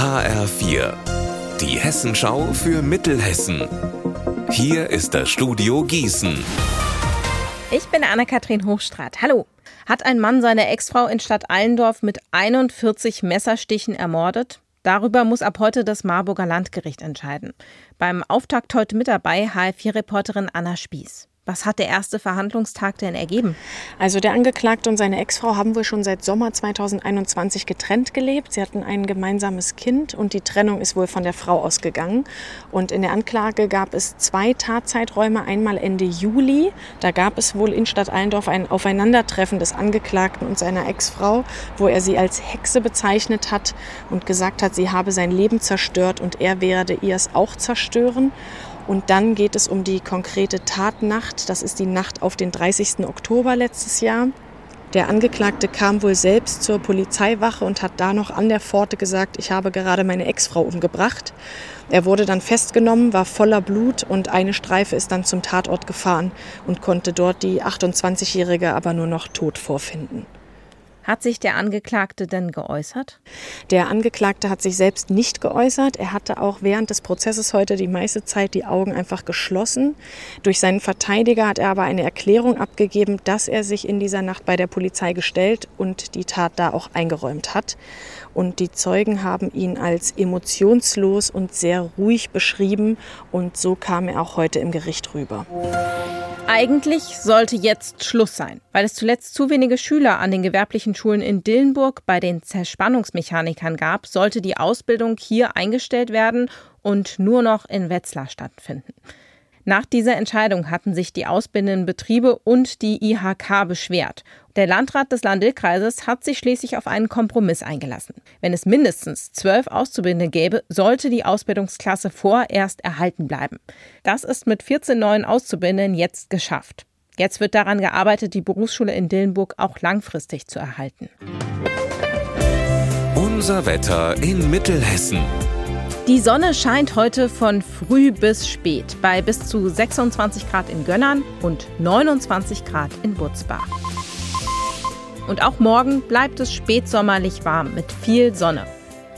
HR4, die Hessenschau für Mittelhessen. Hier ist das Studio Gießen. Ich bin Anna-Kathrin Hochstrat. Hallo. Hat ein Mann seine Ex-Frau in Stadt Allendorf mit 41 Messerstichen ermordet? Darüber muss ab heute das Marburger Landgericht entscheiden. Beim Auftakt heute mit dabei HR4-Reporterin Anna Spieß. Was hat der erste Verhandlungstag denn ergeben? Also der Angeklagte und seine Ex-Frau haben wohl schon seit Sommer 2021 getrennt gelebt. Sie hatten ein gemeinsames Kind und die Trennung ist wohl von der Frau ausgegangen. Und in der Anklage gab es zwei Tatzeiträume. Einmal Ende Juli. Da gab es wohl in Stadt Allendorf ein Aufeinandertreffen des Angeklagten und seiner Ex-Frau, wo er sie als Hexe bezeichnet hat und gesagt hat, sie habe sein Leben zerstört und er werde ihr es auch zerstören. Und dann geht es um die konkrete Tatnacht. Das ist die Nacht auf den 30. Oktober letztes Jahr. Der Angeklagte kam wohl selbst zur Polizeiwache und hat da noch an der Pforte gesagt, ich habe gerade meine Ex-Frau umgebracht. Er wurde dann festgenommen, war voller Blut und eine Streife ist dann zum Tatort gefahren und konnte dort die 28-Jährige aber nur noch tot vorfinden. Hat sich der Angeklagte denn geäußert? Der Angeklagte hat sich selbst nicht geäußert. Er hatte auch während des Prozesses heute die meiste Zeit die Augen einfach geschlossen. Durch seinen Verteidiger hat er aber eine Erklärung abgegeben, dass er sich in dieser Nacht bei der Polizei gestellt und die Tat da auch eingeräumt hat. Und die Zeugen haben ihn als emotionslos und sehr ruhig beschrieben und so kam er auch heute im Gericht rüber. Eigentlich sollte jetzt Schluss sein, weil es zuletzt zu wenige Schüler an den gewerblichen Schulen in Dillenburg bei den Zerspannungsmechanikern gab, sollte die Ausbildung hier eingestellt werden und nur noch in Wetzlar stattfinden. Nach dieser Entscheidung hatten sich die ausbildenden Betriebe und die IHK beschwert. Der Landrat des Landil-Kreises hat sich schließlich auf einen Kompromiss eingelassen. Wenn es mindestens zwölf Auszubildende gäbe, sollte die Ausbildungsklasse vorerst erhalten bleiben. Das ist mit 14 neuen Auszubildenden jetzt geschafft. Jetzt wird daran gearbeitet, die Berufsschule in Dillenburg auch langfristig zu erhalten. Unser Wetter in Mittelhessen. Die Sonne scheint heute von früh bis spät bei bis zu 26 Grad in Gönnern und 29 Grad in Butzbach. Und auch morgen bleibt es spätsommerlich warm mit viel Sonne.